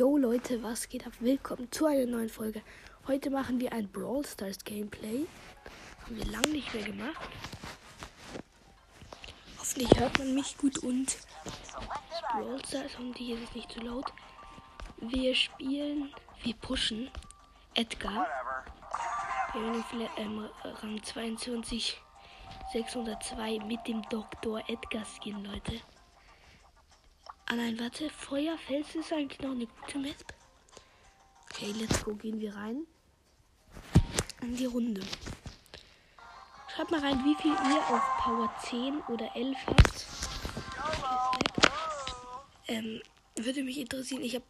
Yo Leute, was geht ab? Willkommen zu einer neuen Folge. Heute machen wir ein Brawl Stars Gameplay. Haben wir lange nicht mehr gemacht. Hoffentlich hört man mich gut und Brawl Stars hier ist es nicht zu laut. Wir spielen, wir pushen Edgar. Wir haben vielleicht, ähm, Rang 22 602 mit dem Dr. Edgar Skin, Leute. Ah nein, warte. Feuerfels ist eigentlich noch eine gute Map. Okay, let's go. Gehen wir rein. In die Runde. Schreibt mal rein, wie viel ihr auf Power 10 oder 11 habt. Ähm, würde mich interessieren. Ich habe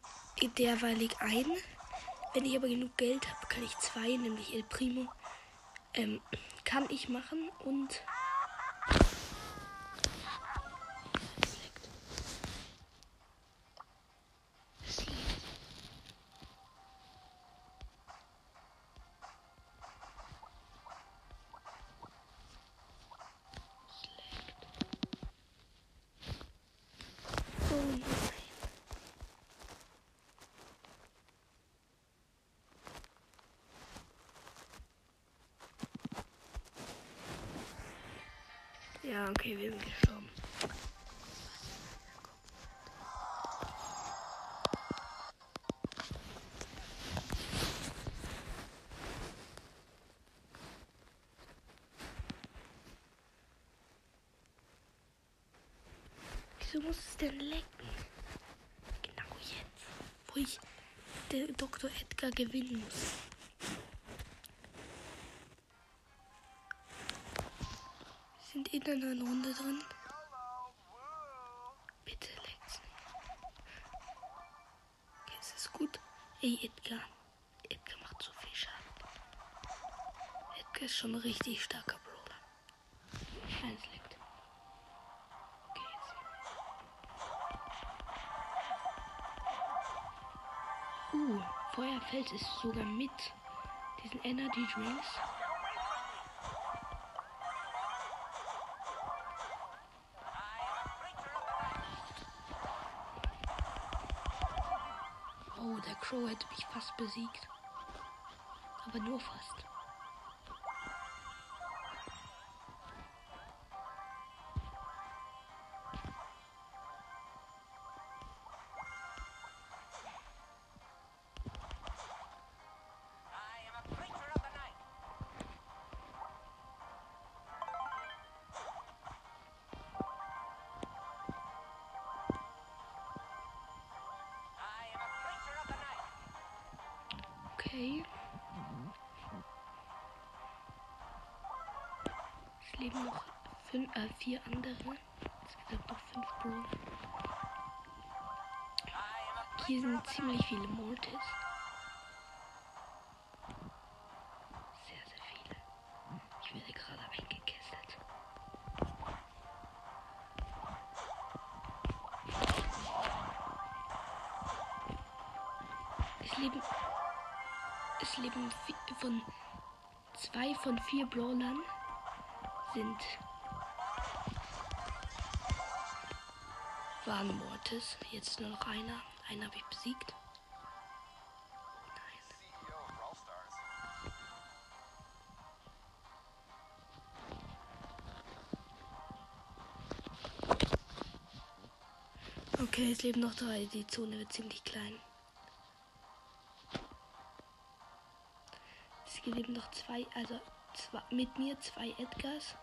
derweilig ein. Wenn ich aber genug Geld habe, kann ich zwei, nämlich El Primo. Ähm, kann ich machen und okay, wir sind gestorben. Wieso muss es denn lecken? Genau jetzt, wo ich der Dr. Edgar gewinnen muss. In einer Runde drin. Bitte leckt's Okay, es ist gut. Ey, Edgar. Edgar macht so viel Schaden. Edgar ist schon ein richtig starker Brawler. Eins leckt. Okay, jetzt. Uh, Feuerfels ist sogar mit diesen Energy Drinks. Crow hätte mich fast besiegt. Aber nur fast. Okay. Es leben noch fünf, äh, vier andere. Insgesamt noch fünf Brawler. Hier sind ziemlich viele Mortis. Sehr, sehr viele. Ich werde gerade eingekesselt. Es leben es leben von zwei von vier Brawlern sind waren Mortis. Jetzt nur noch einer. Einen habe ich besiegt. Okay, es leben noch drei. Die Zone wird ziemlich klein. Es leben noch zwei, also zwei, mit mir zwei Edgars.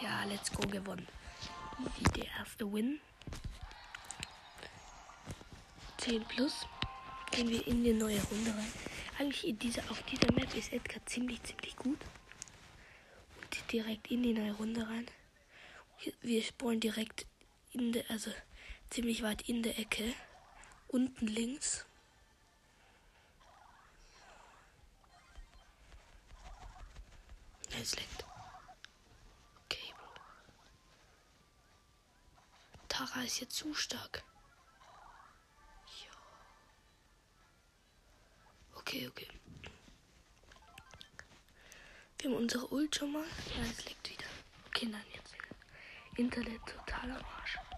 Ja, let's go gewonnen. Easy, der erste Win. 10 plus. Gehen wir in die neue Runde rein. Eigentlich in dieser, auf dieser Map ist Edgar ziemlich, ziemlich gut. Und direkt in die neue Runde rein. Wir spawnen direkt in der, also ziemlich weit in der Ecke. Unten links. Es leckt. Okay, Bro. Tara ist jetzt zu stark. Okay, okay. Wir haben unsere Ult schon mal. Ja, es leckt wieder. Okay, nein, jetzt. Internet totaler Marsch. Es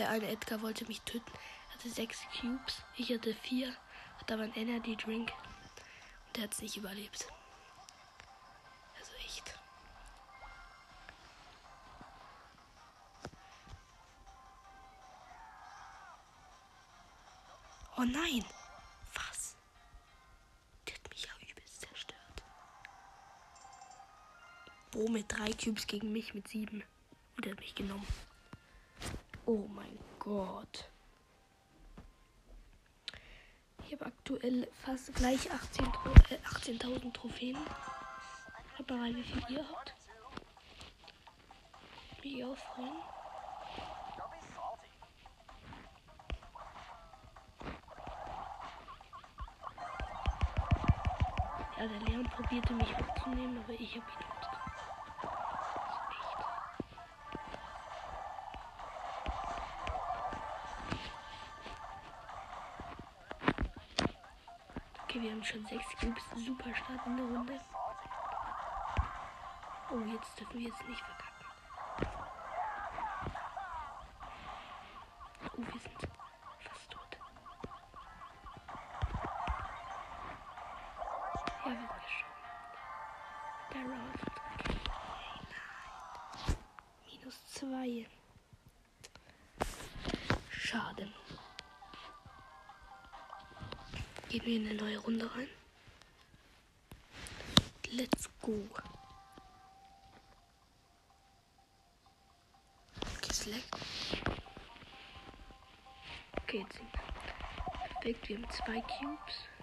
Der eine Edgar wollte mich töten. Er hatte sechs Cubes. Ich hatte vier. Hatte aber einen Energy Drink. Und der hat es nicht überlebt. Also echt. Oh nein! Was? Der hat mich ja übelst zerstört. Bo mit drei Cubes gegen mich mit sieben. Und er hat mich genommen. Oh mein Gott. Ich habe aktuell fast gleich 18 Tro äh, 18.000 Trophäen. Aber mal, wie viel ihr habt. Mich auch freuen. Ja, der Leon probierte mich aufzunehmen, aber ich habe ihn Okay, wir haben schon sechs Cubes. Super Start in der Runde. Oh, jetzt dürfen wir jetzt nicht verkacken. Wir in eine neue Runde rein. Let's go. Okay, Slack. Okay, jetzt sind wir. Perfekt, wir haben zwei Cubes.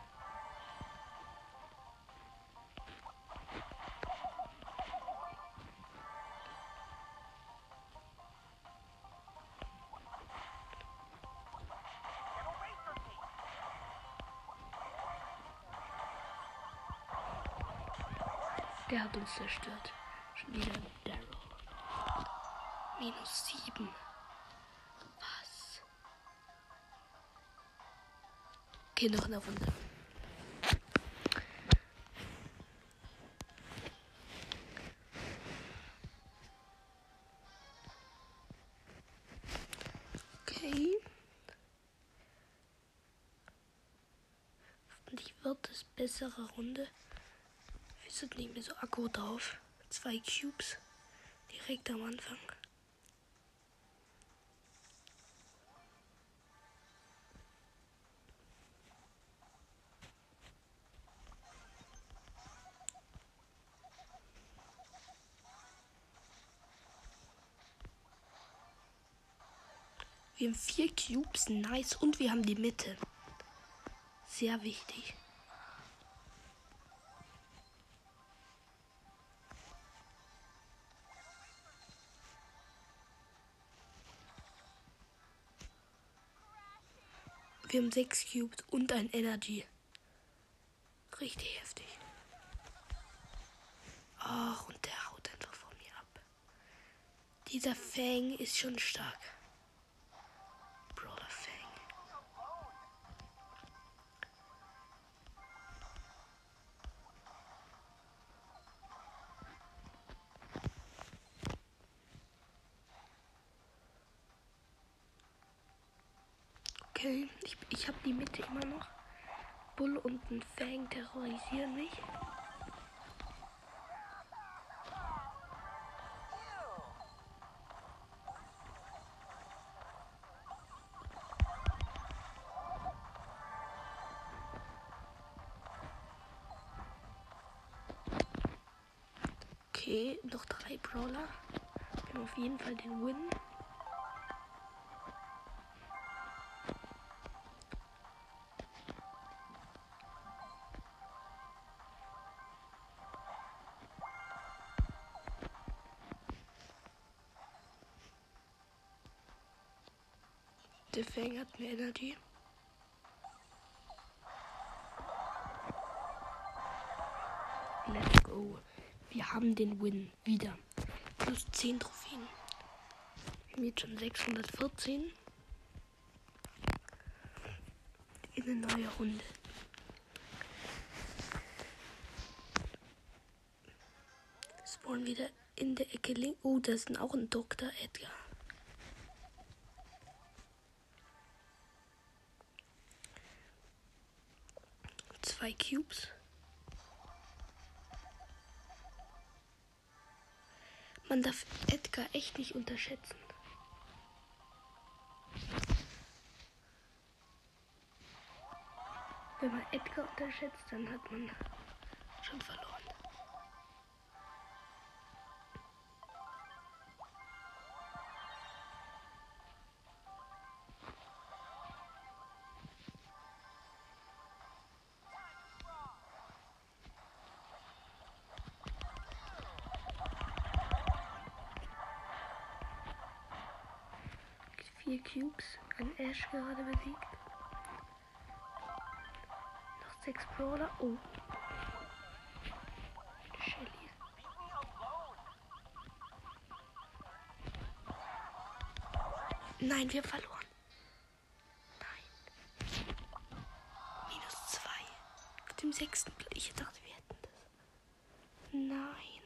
Hat uns zerstört. Schon wieder Daryl. Minus sieben. Was? Okay, noch eine Runde. Okay. Hoffentlich wird es bessere Runde. Sind nicht mehr so akku drauf. Zwei Cubes. Direkt am Anfang. Wir haben vier Cubes, nice. Und wir haben die Mitte. Sehr wichtig. Wir haben sechs Cubes und ein Energy. Richtig heftig. Ach, und der haut einfach von mir ab. Dieser Fang ist schon stark. Okay, ich, ich habe die Mitte immer noch. Bull und ein Fang terrorisieren mich. Okay, noch drei Brawler. Wir haben auf jeden Fall den Win. Der Fang hat mehr Energie. Let's go. Wir haben den Win wieder. Plus 10 Trophäen. Wir haben jetzt schon 614. In eine neue Runde. Spawn wieder in der Ecke links. Oh, das ist auch ein Dr. Edgar. Zwei Cubes. Man darf Edgar echt nicht unterschätzen. Wenn man Edgar unterschätzt, dann hat man schon verloren. Ash gerade besiegt. Noch sechs Brawler. Oh. Shelly. Nein, wir haben verloren. Nein. Minus zwei. Auf dem sechsten Platz. Ich dachte, wir hätten das. Nein.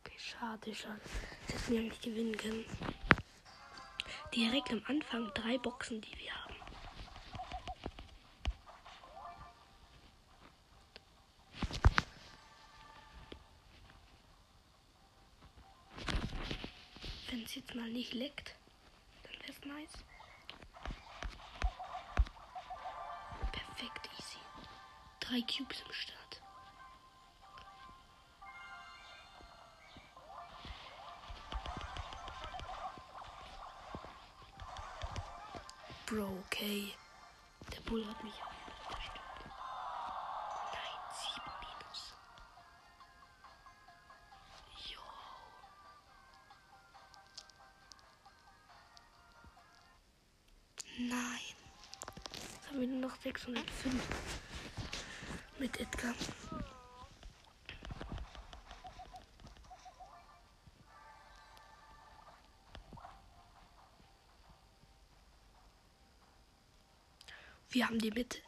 Okay, schade, schade. Das hätten wir nicht gewinnen können. Direkt am Anfang drei Boxen, die wir haben. Wenn es jetzt mal nicht leckt, dann wäre es nice. Perfekt, easy. Drei Cubes im Start. Bro, okay. Der Bull hat mich auch zerstört. Nein, sieben Minus. Jo. Nein. Jetzt haben wir nur noch 605 mit Edgar. Wir haben die Mitte.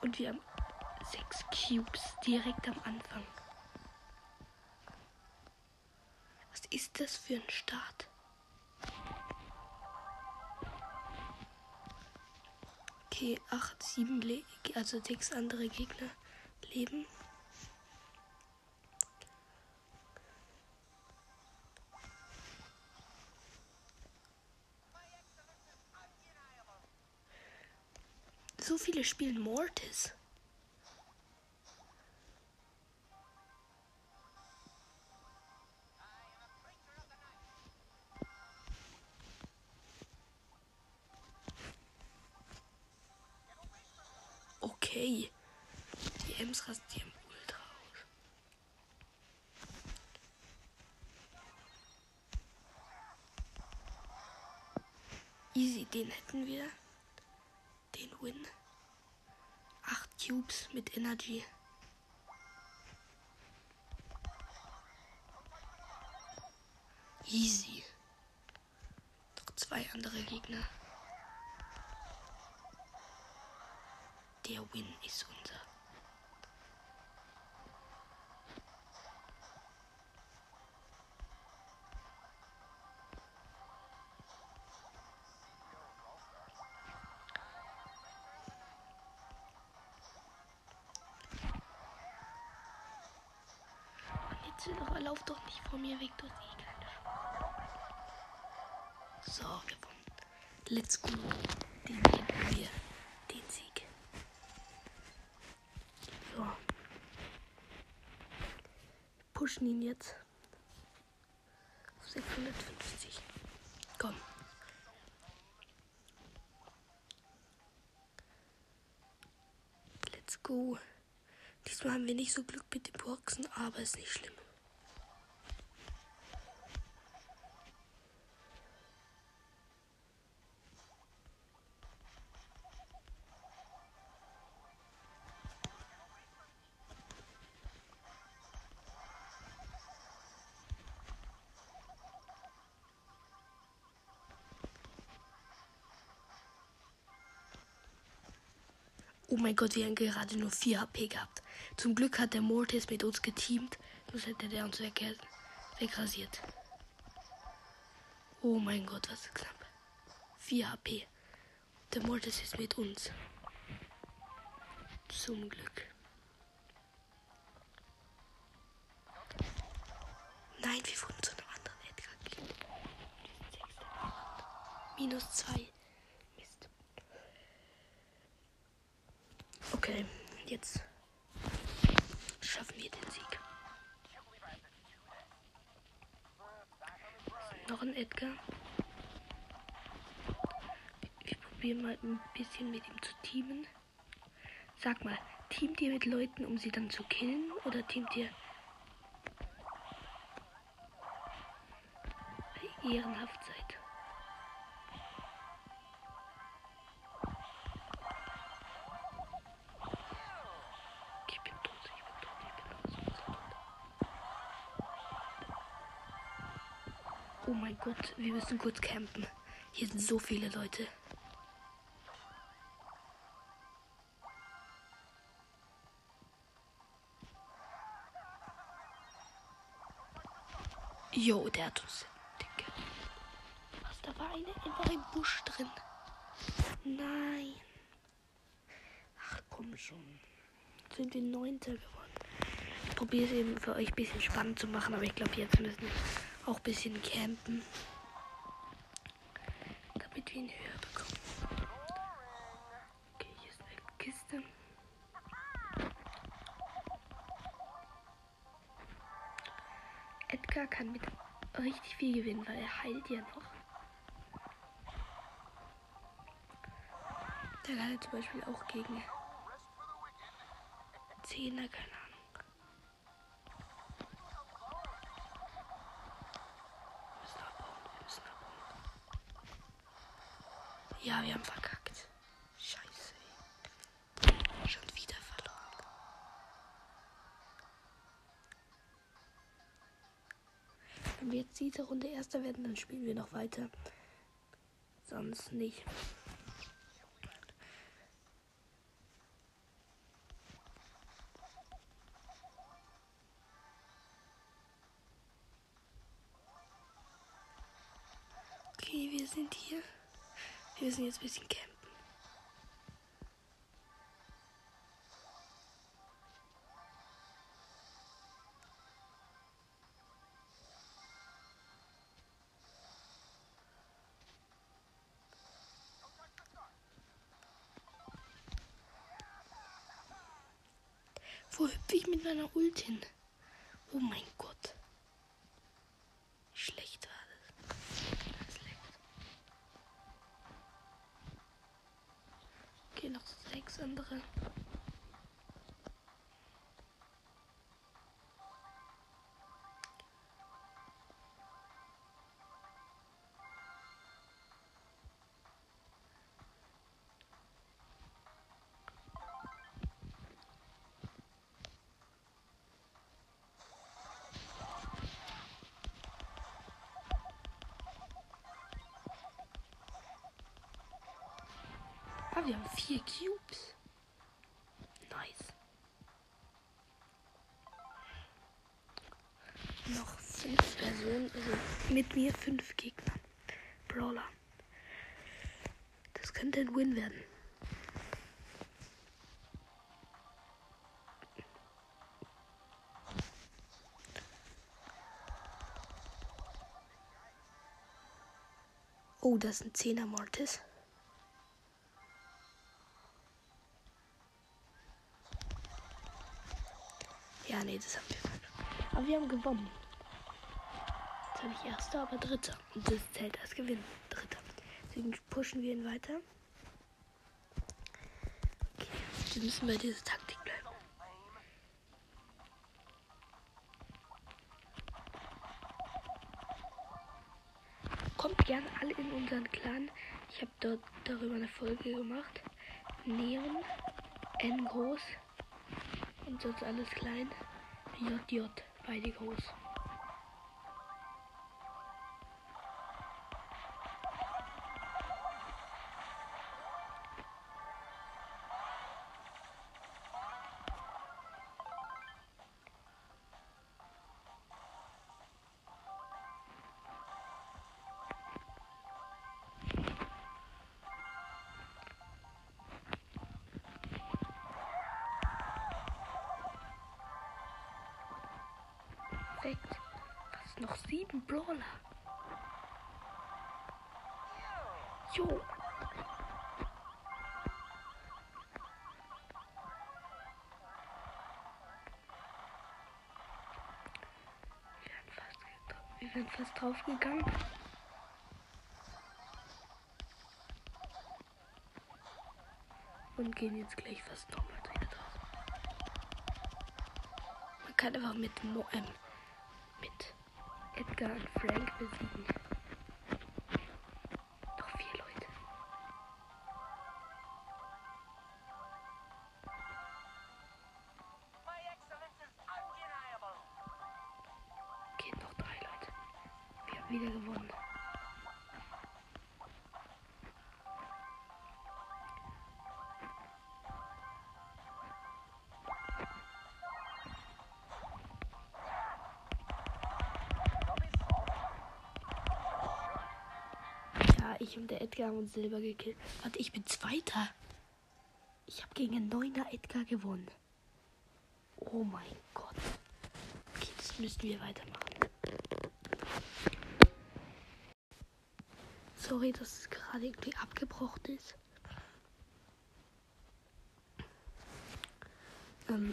Und wir haben sechs Cubes direkt am Anfang. Was ist das für ein Start? Okay, 8, 7, Le also 6 andere Gegner leben. So viele spielen Mortis. Okay. Die Ems rastieren ultra aus. Easy, den hätten wir. Den Win. Acht Cubes mit Energy. Easy. Noch zwei andere Gegner. Der Win ist unser. Doch, lauf doch nicht vor mir weg, du. So, gewonnen. Let's go. Den geben wir den Sieg. So. Pushen ihn jetzt. Auf 650. Komm. Let's go. Diesmal haben wir nicht so Glück mit den Boxen, aber ist nicht schlimm. Oh mein Gott, wir haben gerade nur 4 HP gehabt. Zum Glück hat der Mortis mit uns geteamt. Sonst hätte der uns weg, wegrasiert. Oh mein Gott, was knapp. 4 HP. Der Mortis ist mit uns. Zum Glück. Nein, wir wurden zu einem anderen Edgar gekillt. Minus 2. Edgar. Wir probieren mal ein bisschen mit ihm zu teamen. Sag mal, teamt ihr mit Leuten, um sie dann zu killen? Oder teamt ihr ehrenhaft seid? Gott, wir müssen kurz campen. Hier sind so viele Leute. Jo, der hat uns. Dicke. Was, da war eine einfach im Busch drin. Nein. Ach komm schon. Jetzt sind wir Neunter geworden. Ich probiere es eben für euch ein bisschen spannend zu machen, aber ich glaube, jetzt müssen wir auch ein bisschen campen. Damit wir ihn höher bekommen. Okay, hier ist eine Kiste. Edgar kann mit richtig viel gewinnen, weil er heilt ja noch. Der kann zum Beispiel auch gegen Zehner, keine Ja, wir haben verkackt. Scheiße. Schon wieder verloren. Wenn wir jetzt diese Runde Erster werden, dann spielen wir noch weiter. Sonst nicht. Müssen jetzt ein bisschen campen. Wo hüpfe ich mit meiner Ult hin? Oh mein Gott. noch fünf Personen, also mit mir fünf Gegner. Brawler. Das könnte ein Win werden. Oh, das sind Zehner Mortis. Ja, nee, das haben wir falsch. Aber wir haben gewonnen. Habe ich Erster, aber Dritter. Und das zählt als Gewinn. Dritter. Deswegen pushen wir ihn weiter. Okay, wir müssen bei dieser Taktik bleiben. Kommt gerne alle in unseren Clan. Ich habe dort darüber eine Folge gemacht. Neon, N groß und sonst alles klein. JJ, beide groß. Brawler. Jo. Wir wären fast, draufgegangen. Und gehen jetzt gleich fast nochmal drauf. Man kann einfach mit Mo ähm, Edgar und Frank besiegen. Ja, ich und der Edgar haben uns Silber gekillt. Warte, ich bin Zweiter. Ich habe gegen einen Neuner Edgar gewonnen. Oh mein Gott. Okay, das müssen wir weitermachen. Sorry, dass es gerade irgendwie abgebrochen ist. Ähm,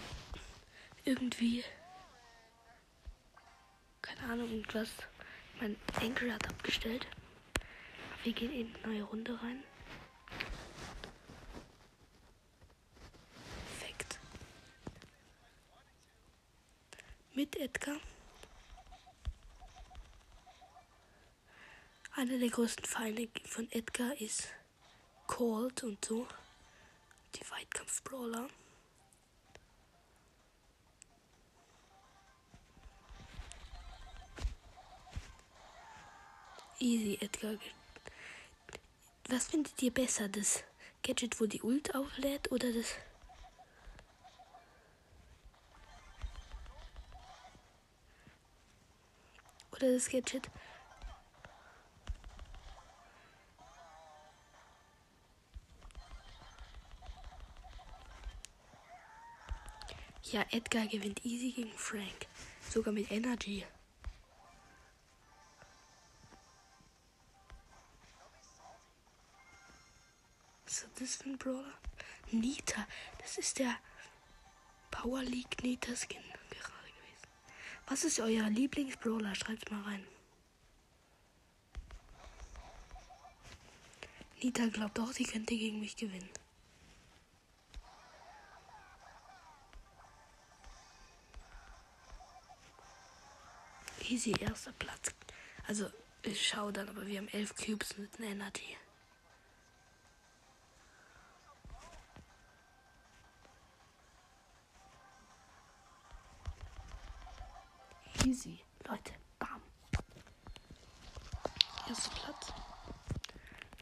irgendwie. Keine Ahnung, irgendwas. Mein Enkel hat abgestellt. Wir gehen in eine neue Runde rein. Perfekt. Mit Edgar. Einer der größten Feinde von Edgar ist Colt und so. Die Weitkampf-Brawler. Easy, Edgar. Was findet ihr besser? Das Gadget, wo die Ult auflädt oder das. Oder das Gadget, Ja, Edgar gewinnt easy gegen Frank. Sogar mit Energy. Was ist das für ein Brawler? Nita. Das ist der Power League Nita Skin gerade gewesen. Was ist euer Lieblingsbrawler? Schreibt's mal rein. Nita glaubt auch, sie könnte gegen mich gewinnen. Easy erster Platz. Also, ich schau dann, aber wir haben elf Cubes mit einer Energy.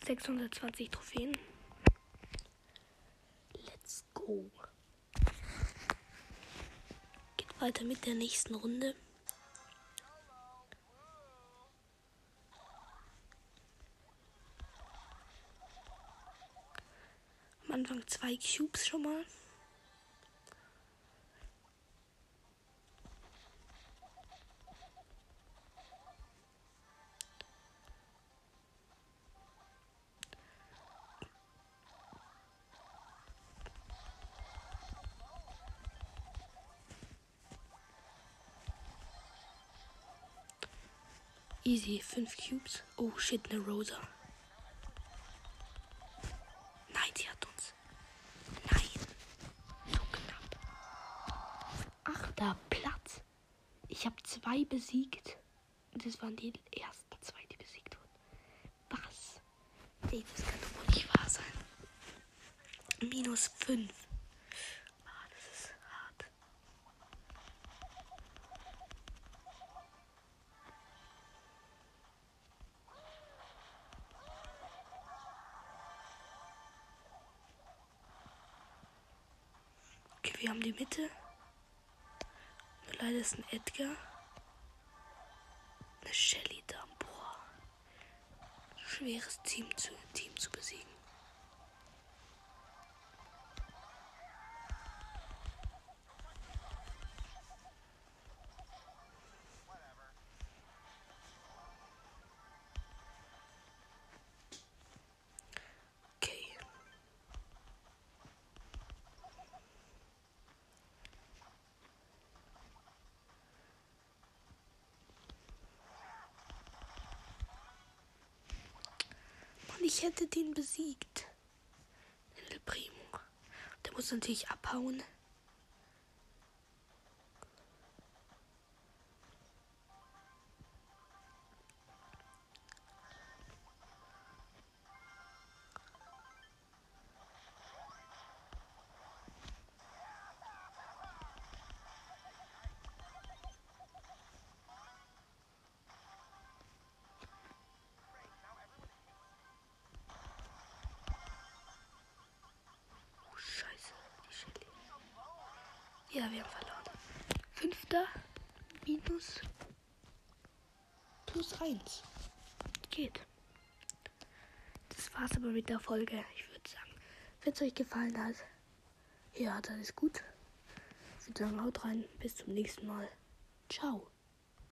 620 Trophäen. Let's go. Geht weiter mit der nächsten Runde. Am Anfang zwei Cubes schon mal. Easy, 5 Cubes. Oh shit, eine Rosa. Nein, sie hat uns. Nein. So knapp. Achter Platz. Ich habe zwei besiegt. Das waren die ersten zwei, die besiegt wurden. Was? Ey, das kann doch wohl nicht wahr sein. Minus 5. Okay, wir haben die Mitte. Nur leider ist ein Edgar. Eine Shelly da. Boah. Schweres Team zu, Team zu besiegen. Hätte den besiegt. Primo. Der muss natürlich abhauen. Aber mit der Folge. Ich würde sagen, wenn es euch gefallen hat, ja, dann ist gut. Ich würde sagen, haut rein. Bis zum nächsten Mal. Ciao.